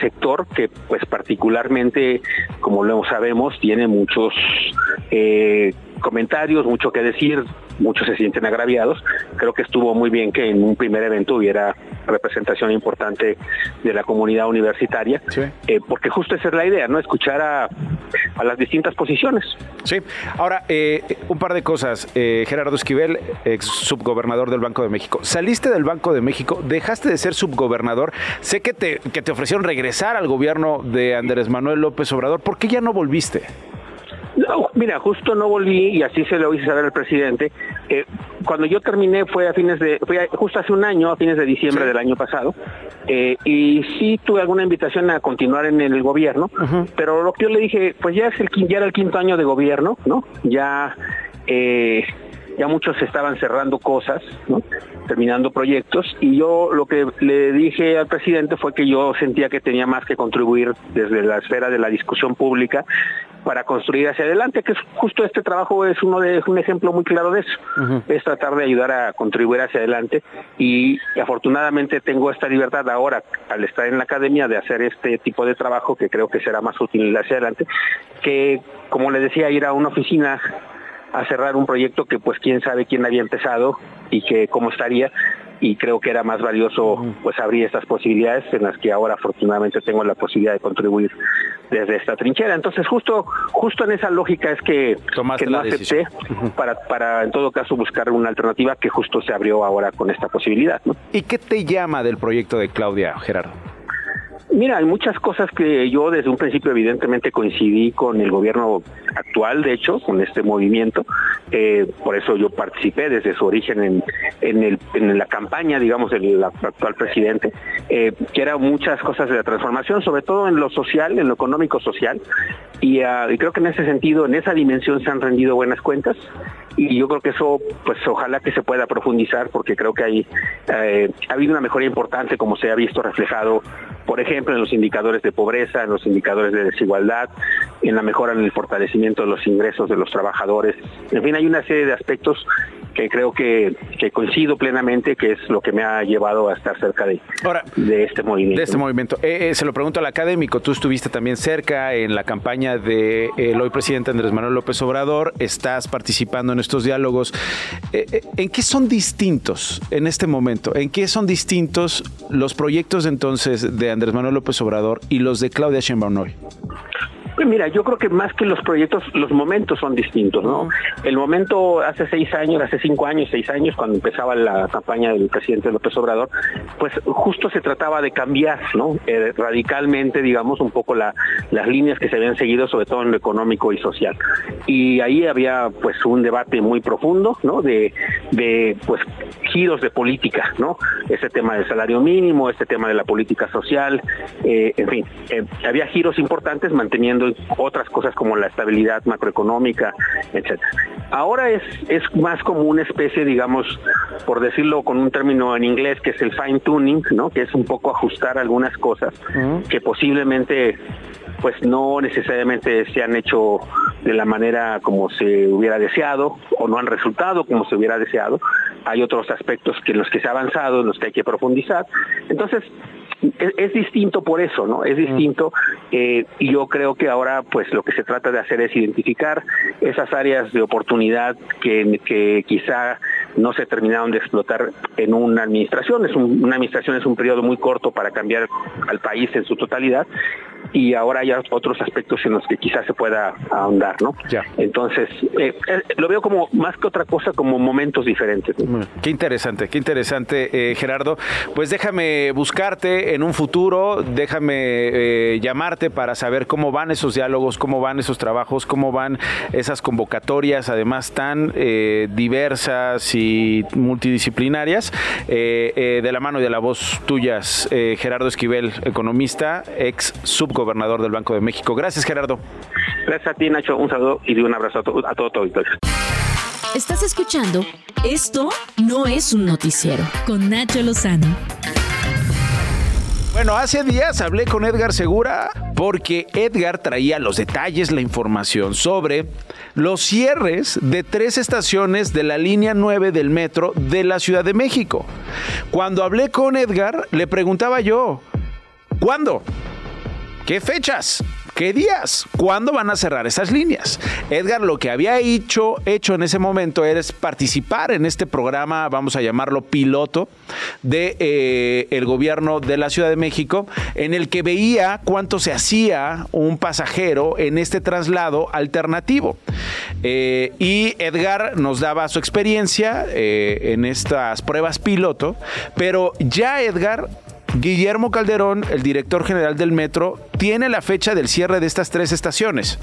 [SPEAKER 12] sector que, pues particularmente, como lo sabemos, tiene muchos eh, comentarios, mucho que decir, muchos se sienten agraviados. Creo que estuvo muy bien que en un primer evento hubiera representación importante de la comunidad universitaria, eh, porque justo esa es la idea, ¿no? Escuchar a, las distintas posiciones.
[SPEAKER 3] Sí, ahora, eh, un par de cosas. Eh, Gerardo Esquivel, ex subgobernador del Banco de México. Saliste del Banco de México, dejaste de ser subgobernador. Sé que te, que te ofrecieron regresar al gobierno de Andrés Manuel López Obrador. ¿Por qué ya no volviste?
[SPEAKER 12] No, mira, justo no volví y así se lo hice saber al presidente. Eh, cuando yo terminé fue a fines de, fue justo hace un año, a fines de diciembre del año pasado, eh, y sí tuve alguna invitación a continuar en el gobierno, pero lo que yo le dije, pues ya es el ya era el quinto año de gobierno, ¿no? Ya eh, ya muchos estaban cerrando cosas, ¿no? terminando proyectos, y yo lo que le dije al presidente fue que yo sentía que tenía más que contribuir desde la esfera de la discusión pública para construir hacia adelante, que es justo este trabajo es uno de un ejemplo muy claro de eso, es tratar de ayudar a contribuir hacia adelante y, afortunadamente tengo esta libertad ahora al estar en la academia de hacer este tipo de trabajo que creo que será más útil hacia adelante que como le decía ir a una oficina a cerrar un proyecto que pues quién sabe quién había empezado y que cómo estaría y creo que era más valioso pues abrir estas posibilidades en las que ahora afortunadamente tengo la posibilidad de contribuir desde esta trinchera. Entonces justo justo en esa lógica es que, que no acepté para, para en todo caso buscar una alternativa que justo se abrió ahora con esta posibilidad.
[SPEAKER 3] ¿Y qué te llama del proyecto de Claudia Gerardo?
[SPEAKER 12] Mira, hay muchas cosas que yo desde un principio evidentemente coincidí con el gobierno actual, de hecho, con este movimiento. Eh, por eso yo participé desde su origen en, en, la campaña, digamos, del actual presidente, eh, que eran muchas cosas de la transformación, sobre todo en lo social, en lo económico social. Y, ah, y creo que en ese sentido, en esa dimensión se han rendido buenas cuentas y yo creo que eso pues ojalá que se pueda profundizar porque creo que hay eh, ha habido una mejoría importante como se ha visto reflejado por ejemplo en los indicadores de pobreza en los indicadores de desigualdad en la mejora en el fortalecimiento de los ingresos de los trabajadores en fin hay una serie de aspectos que creo que, coincido plenamente que es lo que me ha llevado a estar cerca de, de este movimiento.
[SPEAKER 3] De este movimiento. Eh, eh, se lo pregunto al académico, tú estuviste también cerca en la campaña del de, hoy presidente Andrés Manuel López Obrador, estás participando en estos diálogos. Eh, ¿En qué son distintos en este momento? ¿En qué son distintos los proyectos entonces de Andrés Manuel López Obrador y los de Claudia Sheinbaum hoy?
[SPEAKER 12] Pues mira, yo creo que más que los proyectos, los momentos son distintos, ¿no? El momento hace seis años, hace cinco años, seis años, cuando empezaba la campaña del presidente López Obrador, pues justo se trataba de cambiar, ¿no? Eh, radicalmente, digamos, un poco la, las líneas que se habían seguido, sobre todo en lo económico y social. Y ahí había pues un debate muy profundo, ¿no? De, de pues giros de política, ¿no? Ese tema del salario mínimo, este tema de la política social, eh, en fin, eh, había giros importantes manteniendo otras cosas como la estabilidad macroeconómica, etcétera. Ahora es, es más como una especie, digamos, por decirlo con un término en inglés, que es el fine tuning, ¿no? Que es un poco ajustar algunas cosas que posiblemente pues no necesariamente se han hecho de la manera como se hubiera deseado o no han resultado como se hubiera deseado. Hay otros aspectos que en los que se ha avanzado, en los que hay que profundizar. Entonces, es, distinto por eso, ¿no? Es distinto eh, y yo creo que ahora pues lo que se trata de hacer es identificar esas áreas de oportunidad que, que quizá no se terminaron de explotar en una administración. Es una administración es un periodo muy corto para cambiar al país en su totalidad y ahora hay otros aspectos en los que quizás se pueda ahondar, ¿no? Entonces, eh, eh, lo veo como más que otra cosa, como momentos diferentes.
[SPEAKER 3] Qué interesante, qué interesante, eh, Gerardo. Pues déjame buscarte en un futuro, déjame llamarte para saber cómo van esos diálogos, cómo van esos trabajos, cómo van esas convocatorias, además tan diversas y multidisciplinarias, de la mano y de la voz tuyas, Gerardo Esquivel, economista, ex sub gobernador del Banco de México. Gracias, Gerardo.
[SPEAKER 12] Gracias a ti, Nacho. Un saludo y un abrazo a, todo tu auditorio.
[SPEAKER 1] Estás escuchando Esto no es un noticiero con Nacho Lozano.
[SPEAKER 3] Bueno, hace días hablé con Edgar Segura porque Edgar traía los detalles, la información sobre los cierres de tres estaciones de la línea 9 del metro de la Ciudad de México. Cuando hablé con Edgar, le preguntaba yo, ¿cuándo? ¿Qué fechas? ¿Qué días? ¿Cuándo van a cerrar esas líneas? Edgar lo que había hecho, hecho en ese momento era participar en este programa, vamos a llamarlo piloto, de eh, gobierno de la Ciudad de México, en el que veía cuánto se hacía un pasajero en este traslado alternativo. Eh, y Edgar nos daba su experiencia eh, en estas pruebas piloto, pero ya Edgar Guillermo Calderón, el director general del metro, tiene la fecha del cierre de estas tres estaciones.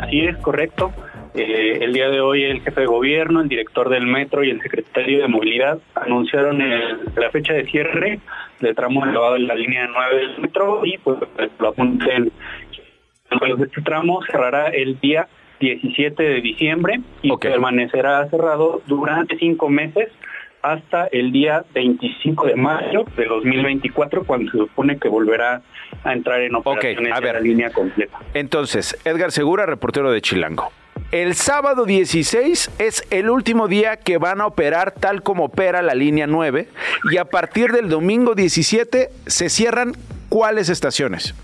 [SPEAKER 13] Así es, correcto. Eh, el día de hoy el jefe de gobierno, el director del metro y el secretario de movilidad anunciaron la fecha de cierre del tramo elevado de la línea 9 del metro y pues lo apunten. Este tramo cerrará el día 17 de diciembre y permanecerá cerrado durante cinco meses hasta el día 25 de mayo de 2024, cuando se supone que volverá a entrar en operaciones a la línea completa.
[SPEAKER 3] Entonces, Edgar Segura, reportero de Chilango. El sábado 16 es el último día que van a operar tal como opera la línea 9 y a partir del domingo 17 se cierran cuáles estaciones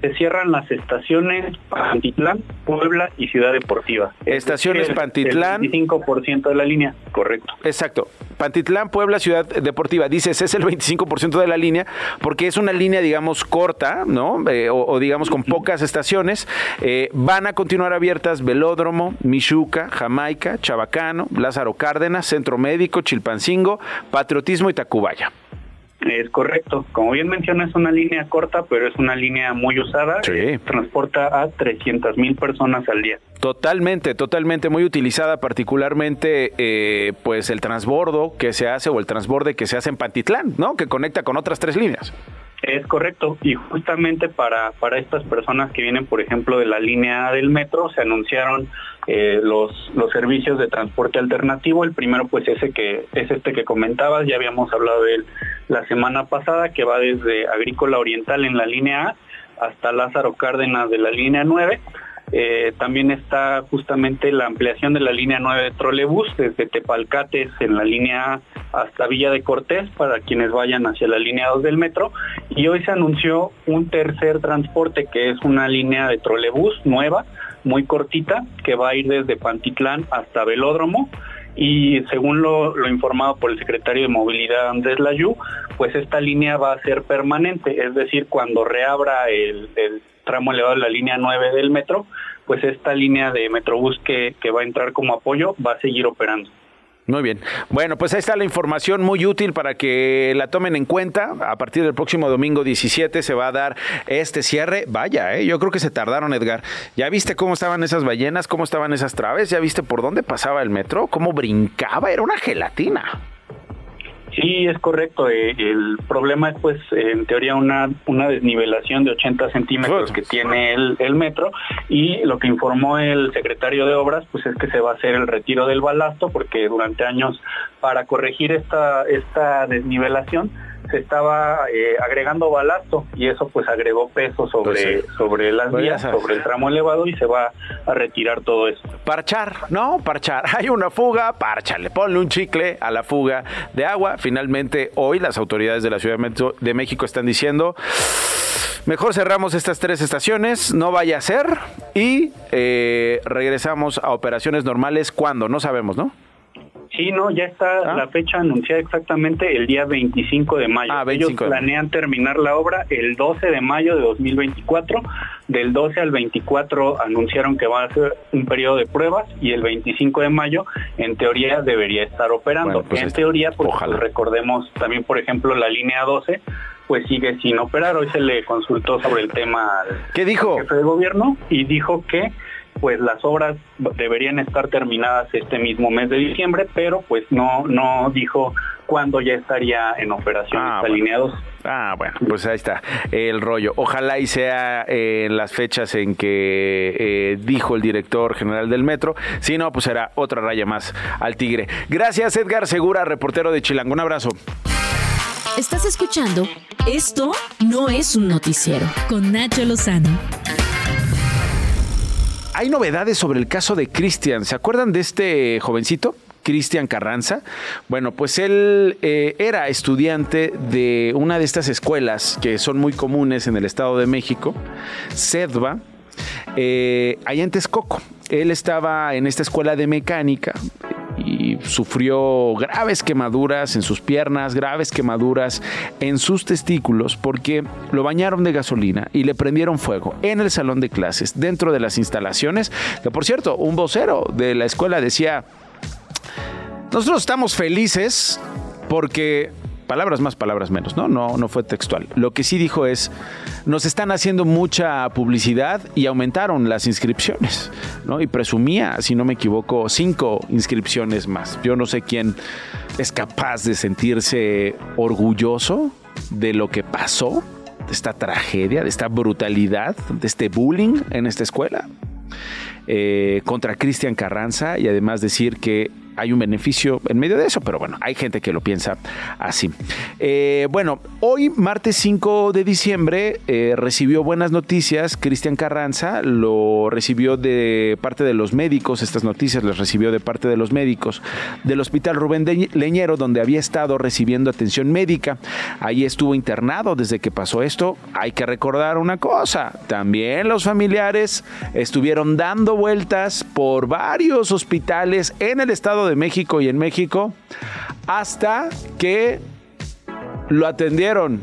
[SPEAKER 13] se cierran las estaciones Pantitlán, Puebla y Ciudad Deportiva.
[SPEAKER 3] Estaciones Pantitlán.
[SPEAKER 13] El 25% de la línea, correcto.
[SPEAKER 3] Exacto. Pantitlán, Puebla, Ciudad Deportiva. Dices, es el 25% de la línea porque es una línea, digamos, corta, ¿no? Eh, o, digamos con pocas estaciones. Eh, van a continuar abiertas Velódromo, Michuca, Jamaica, Chabacano, Lázaro Cárdenas, Centro Médico, Chilpancingo, Patriotismo y Tacubaya.
[SPEAKER 13] Es correcto. Como bien menciona, es una línea corta, pero es una línea muy usada. Sí. Transporta a 300 mil personas al día.
[SPEAKER 3] Totalmente, totalmente muy utilizada, particularmente eh, pues el transbordo que se hace o el transborde que se hace en Pantitlán, ¿no? Que conecta con otras tres líneas.
[SPEAKER 13] Es correcto, y justamente para, para estas personas que vienen, por ejemplo, de la línea del metro, se anunciaron eh, los, los servicios de transporte alternativo. El primero, pues ese que es este que comentabas, ya habíamos hablado de él la semana pasada, que va desde Agrícola Oriental en la línea A hasta Lázaro Cárdenas de la línea 9 eh, también está justamente la ampliación de la línea 9 de trolebús desde Tepalcates en la línea hasta Villa de Cortés para quienes vayan hacia la línea 2 del metro. Y hoy se anunció un tercer transporte que es una línea de trolebús nueva, muy cortita, que va a ir desde Pantitlán hasta Velódromo y según lo, informado por el secretario de Movilidad Andrés Layú, pues esta línea va a ser permanente, es decir, cuando reabra el tramo elevado de la línea 9 del metro, pues esta línea de Metrobús que, que va a entrar como apoyo va a seguir operando.
[SPEAKER 3] Muy bien. Bueno, pues ahí está la información muy útil para que la tomen en cuenta. A partir del próximo domingo 17 se va a dar este cierre. Vaya, ¿eh? yo creo que se tardaron, Edgar. ¿Ya viste cómo estaban esas ballenas? ¿Cómo estaban esas traves? ¿Ya viste por dónde pasaba el metro? ¿Cómo brincaba? Era una gelatina.
[SPEAKER 13] Sí, es correcto. Eh, el problema es, pues, en teoría, una, una desnivelación de 80 centímetros que tiene el, el, metro y lo que informó el secretario de Obras, pues, es que se va a hacer el retiro del balasto porque durante años, para corregir esta, esta desnivelación, se estaba eh, agregando balasto y eso pues agregó peso sobre, sobre las pues vías, sobre el tramo elevado y se va a retirar todo eso.
[SPEAKER 3] Parchar, ¿no? Parchar. Hay una fuga, párchale, ponle un chicle a la fuga de agua. Finalmente hoy las autoridades de la Ciudad de México están diciendo... Mejor cerramos estas tres estaciones, no vaya a ser, y eh, regresamos a operaciones normales cuando, no sabemos, ¿no?
[SPEAKER 13] Sí, no, ya está ah. la fecha anunciada exactamente el día 25 de mayo. Ah, Ellos planean terminar la obra el 12 de mayo de 2024. Del 12 al 24 anunciaron que va a ser un periodo de pruebas y el 25 de mayo en teoría debería estar operando. Pues en teoría, pues, recordemos también, por ejemplo, la línea 12 pues sigue sin operar. Hoy se le consultó sobre el tema
[SPEAKER 3] ¿Qué dijo?
[SPEAKER 13] jefe de gobierno y dijo que pues las obras deberían estar terminadas este mismo mes de diciembre, pero pues no, no dijo cuándo ya estaría en operación ah, alineados.
[SPEAKER 3] Ah, bueno, pues ahí está el rollo. Ojalá y sea en las fechas en que eh, dijo el director general del metro. Si no, pues será otra raya más al tigre. Gracias, Edgar Segura, reportero de Chilango. Un abrazo.
[SPEAKER 1] Estás escuchando Esto no es un noticiero con Nacho Lozano
[SPEAKER 3] hay novedades sobre el caso de Cristian. ¿Se acuerdan de este jovencito? Cristian Carranza. Bueno, pues él eh, era estudiante de una de estas escuelas que son muy comunes en el Estado de México, SEDVA, eh, allá en Texcoco. Él estaba en esta escuela de mecánica sufrió graves quemaduras en sus piernas, graves quemaduras en sus testículos porque lo bañaron de gasolina y le prendieron fuego en el salón de clases, dentro de las instalaciones, que por cierto, un vocero de la escuela decía, nosotros estamos felices porque palabras más, palabras menos, ¿no? No, no fue textual. Lo que sí dijo es, nos están haciendo mucha publicidad y aumentaron las inscripciones, ¿no? Y presumía, si no me equivoco, cinco inscripciones más. Yo no sé quién es capaz de sentirse orgulloso de lo que pasó, de esta tragedia, de esta brutalidad, de este bullying en esta escuela. Eh, contra Cristian Carranza y además decir que hay un beneficio en medio de eso, pero bueno, hay gente que lo piensa así. Eh, bueno, hoy, martes 5 de diciembre, eh, recibió buenas noticias. Cristian Carranza lo recibió de parte de los médicos, estas noticias las recibió de parte de los médicos del Hospital Rubén Leñero, donde había estado recibiendo atención médica. Ahí estuvo internado desde que pasó esto. Hay que recordar una cosa, también los familiares estuvieron dando vueltas por varios hospitales en el estado de de México y en México hasta que lo atendieron,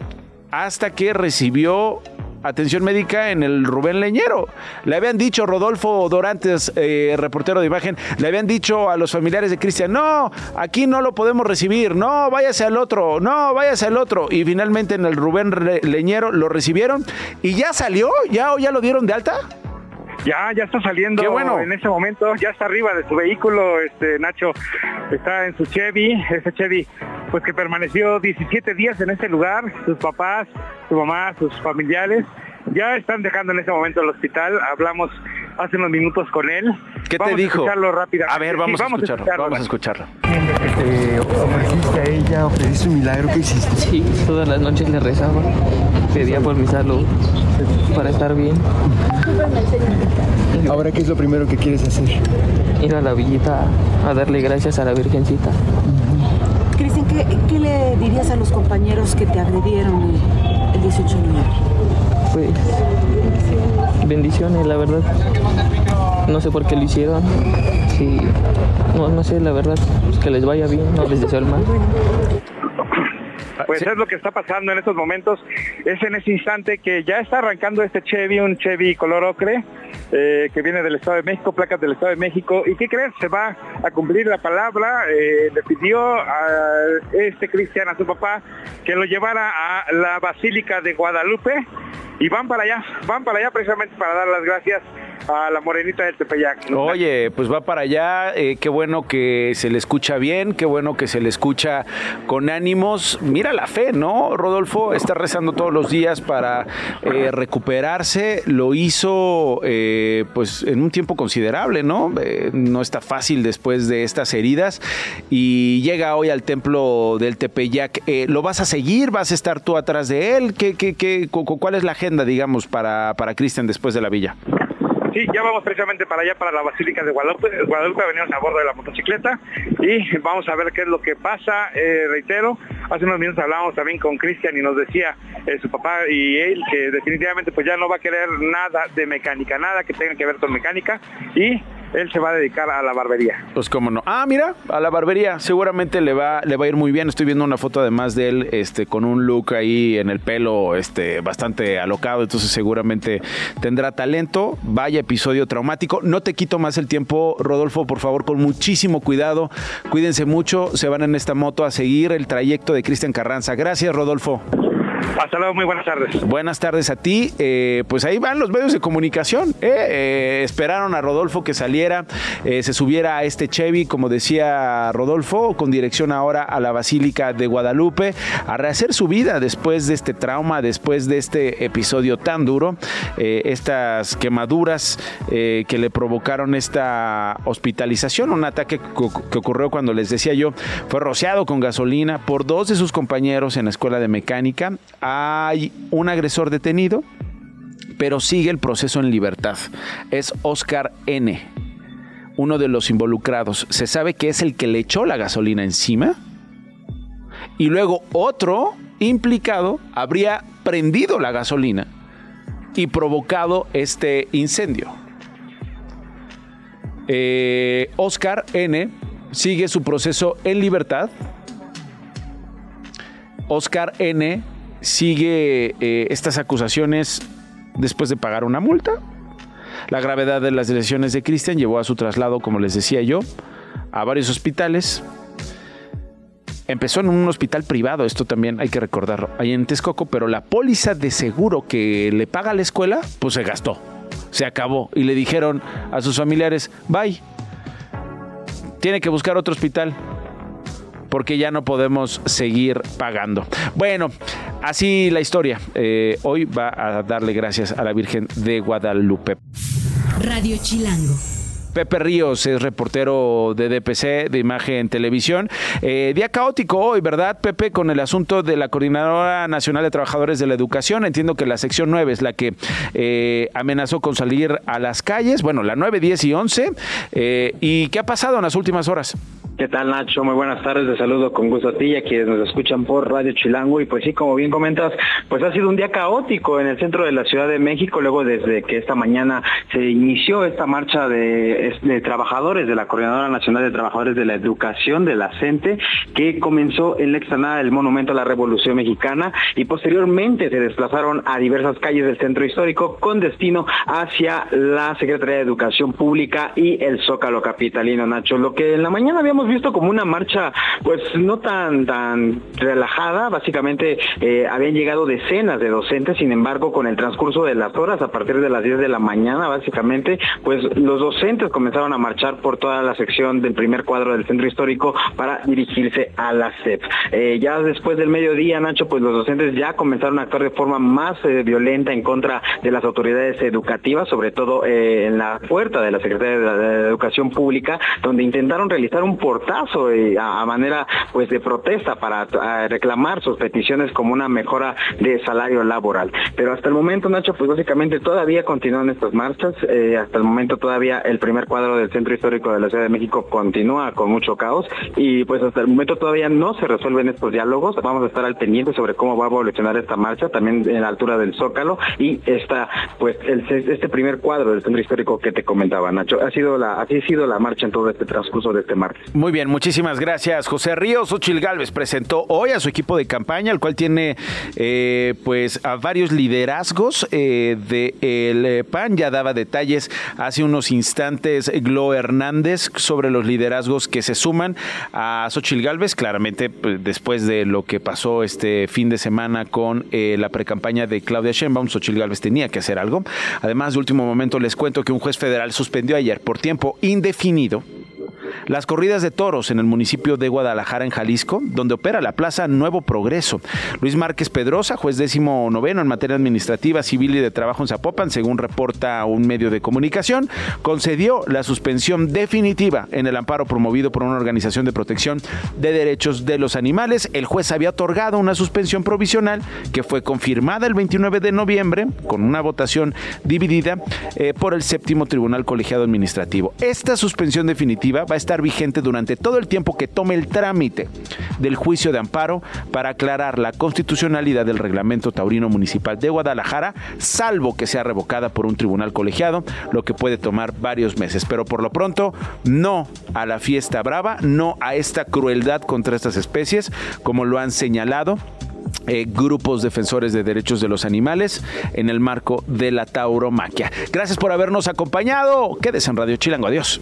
[SPEAKER 3] hasta que recibió atención médica en el Rubén Leñero. Le habían dicho, Rodolfo Dorantes, eh, reportero de imagen, le habían dicho a los familiares de Cristian, no, aquí no lo podemos recibir, no, váyase al otro, no, váyase al otro. Y finalmente en el Rubén Leñero lo recibieron y ya salió, ya, ya lo dieron de alta.
[SPEAKER 14] Ya, ya está saliendo bueno. en ese momento, ya está arriba de su vehículo, este Nacho está en su Chevy, ese Chevy pues que permaneció 17 días en ese lugar, sus papás, su mamá, sus familiares, ya están dejando en ese momento el hospital, hablamos hace unos minutos con él.
[SPEAKER 3] ¿Qué te dijo?
[SPEAKER 14] A escucharlo rápidamente.
[SPEAKER 3] A ver, vamos, a escucharlo, vamos a escucharlo.
[SPEAKER 15] Eh, ofreciste a ella, ofreciste un milagro, ¿qué hiciste?
[SPEAKER 16] Sí, todas las noches le rezaba, pedía por mi salud, para estar bien.
[SPEAKER 15] Ahora, ¿qué es lo primero que quieres hacer?
[SPEAKER 16] Ir a la villita a darle gracias a la Virgencita.
[SPEAKER 17] Cristian, ¿qué, le dirías a los compañeros que te agredieron el, 18 de noviembre?
[SPEAKER 16] Pues bendiciones, la verdad. No sé por qué lo hicieron. Sí, no, no sé, la verdad, que les vaya bien, no les deseo el mal.
[SPEAKER 14] Pues es lo que está pasando en estos momentos. Es en ese instante que ya está arrancando este Chevy, un Chevy color ocre, eh, que viene del Estado de México, placas del Estado de México. ¿Y qué crees? Se va a cumplir la palabra. Eh, le pidió a este Cristian, a su papá, que lo llevara a la Basílica de Guadalupe y van para allá, van para allá precisamente para dar las gracias a la morenita del Tepeyac.
[SPEAKER 3] Oye, pues va para allá, eh, qué bueno que se le escucha bien, qué bueno que se le escucha con ánimos. Mira la fe, ¿no? Rodolfo está rezando todos los días para eh, recuperarse, lo hizo eh, pues en un tiempo considerable, ¿no? no está fácil después de estas heridas y llega hoy al templo del Tepeyac. ¿Lo vas a seguir? ¿Vas a estar tú atrás de él? ¿Qué, qué, qué, ¿Cuál es la agenda, digamos, para, para Cristian después de la villa?
[SPEAKER 14] Sí, ya vamos precisamente para allá, para la Basílica de Guadalupe. Guadalupe venimos a bordo de la motocicleta y vamos a ver qué es lo que pasa. Eh, reitero, hace unos minutos hablábamos también con Cristian y nos decía eh, su papá y él que definitivamente pues ya no va a querer nada de mecánica, nada que tenga que ver con mecánica y él se va a dedicar a la barbería.
[SPEAKER 3] Pues cómo no. Ah, mira, a la barbería. Seguramente le va, le va a ir muy bien. Estoy viendo una foto además de él, este, con un look ahí en el pelo, este, bastante alocado. Entonces seguramente tendrá talento. Vaya episodio traumático. No te quito más el tiempo, Rodolfo, por favor, con muchísimo cuidado. Cuídense mucho. Se van en esta moto a seguir el trayecto de Cristian Carranza. Gracias, Rodolfo.
[SPEAKER 14] Hasta luego, muy buenas tardes.
[SPEAKER 3] Buenas tardes a ti. Eh, pues ahí van los medios de comunicación. ¿eh? Eh, esperaron a Rodolfo que saliera, se subiera a este Chevy, como decía Rodolfo, con dirección ahora a la Basílica de Guadalupe, a rehacer su vida después de este trauma, después de este episodio tan duro, estas quemaduras que le provocaron esta hospitalización, un ataque que ocurrió cuando les decía yo, fue rociado con gasolina por dos de sus compañeros en la escuela de mecánica hay un agresor detenido, pero sigue el proceso en libertad. Es Oscar N., uno de los involucrados. Se sabe que es el que le echó la gasolina encima. Y luego otro implicado habría prendido la gasolina y provocado este incendio. Eh, Oscar N. sigue su proceso en libertad. Oscar N sigue eh, estas acusaciones después de pagar una multa. La gravedad de las lesiones de Cristian llevó a su traslado, como les decía yo, a varios hospitales. Empezó en un hospital privado, esto también hay que recordarlo, ahí en Texcoco, pero la póliza de seguro que le paga la escuela, pues se gastó, se acabó. Y le dijeron a sus familiares, bye, tiene que buscar otro hospital porque ya no podemos seguir pagando. Bueno, así la historia. Eh, hoy va a darle gracias a la Virgen de Guadalupe.
[SPEAKER 1] Radio Chilango.
[SPEAKER 3] Pepe Ríos es reportero de DPC, de Imagen Televisión. Eh, día caótico hoy, ¿verdad, Pepe? Con el asunto de la Coordinadora Nacional de Trabajadores de la Educación. Entiendo que la sección 9 es la que eh, amenazó con salir a las calles. Bueno, la 9, 10 y 11. ¿Y qué ha pasado en las últimas horas?
[SPEAKER 18] ¿Qué tal Nacho? Muy buenas tardes, te saludo con gusto a ti y a quienes nos escuchan por Radio Chilango y pues sí, como bien comentas, pues ha sido un día caótico en el centro de la Ciudad de México, luego desde que esta mañana se inició esta marcha de, trabajadores de la Coordinadora Nacional de Trabajadores de la Educación, de la CENTE, que comenzó en la explanada del Monumento a la Revolución Mexicana y posteriormente se desplazaron a diversas calles del centro histórico con destino hacia la Secretaría de Educación Pública y el Zócalo Capitalino, Nacho. Lo que en la mañana habíamos visto como una marcha pues no tan tan relajada, básicamente eh, habían llegado decenas de docentes, sin embargo con el transcurso de las horas, a partir de las 10 de la mañana básicamente, pues los docentes comenzaron a marchar por toda la sección del primer cuadro del centro histórico para dirigirse a la CEP. Eh, ya después del mediodía, Nacho, pues los docentes ya comenzaron a actuar de forma más eh, violenta en contra de las autoridades educativas, sobre todo en la puerta de la Secretaría de, Educación Pública, donde intentaron realizar un por portazo a, manera pues de protesta para reclamar sus peticiones como una mejora de salario laboral. Pero hasta el momento, Nacho, pues básicamente todavía continúan estas marchas. Eh, hasta el momento todavía el primer cuadro del centro histórico de la Ciudad de México continúa con mucho caos y pues hasta el momento todavía no se resuelven estos diálogos. Vamos a estar al pendiente sobre cómo va a evolucionar esta marcha, también en la altura del Zócalo y esta pues este primer cuadro del centro histórico que te comentaba, Nacho. Ha sido así ha sido la marcha en todo este transcurso de este martes.
[SPEAKER 3] Muy bien, muchísimas gracias, José Ríos. Ochil Gálvez presentó hoy a su equipo de campaña, el cual tiene eh, pues a varios liderazgos eh, del eh, PAN. Ya daba detalles hace unos instantes Glo Hernández sobre los liderazgos que se suman a Xochil Gálvez, claramente pues, después de lo que pasó este fin de semana con la precampaña de Claudia Sheinbaum, Xochil Gálvez tenía que hacer algo. Además, de último momento les cuento que un juez federal suspendió ayer por tiempo indefinido las corridas de toros en el municipio de Guadalajara, en Jalisco, donde opera la Plaza Nuevo Progreso. Luis Márquez Pedrosa, juez décimo noveno en materia administrativa, civil y de trabajo en Zapopan, según reporta un medio de comunicación, concedió la suspensión definitiva en el amparo promovido por una organización de protección de derechos de los animales. El juez había otorgado una suspensión provisional que fue confirmada el 29 de noviembre con una votación dividida eh, por el séptimo Tribunal Colegiado Administrativo. Esta suspensión definitiva va a estar vigente durante todo el tiempo que tome el trámite del juicio de amparo para aclarar la constitucionalidad del reglamento taurino municipal de Guadalajara, salvo que sea revocada por un tribunal colegiado, lo que puede tomar varios meses. Pero por lo pronto, no a la fiesta brava, no a esta crueldad contra estas especies, como lo han señalado eh, grupos defensores de derechos de los animales en el marco de la tauromaquia. Gracias por habernos acompañado. Quédese en Radio Chilango. Adiós.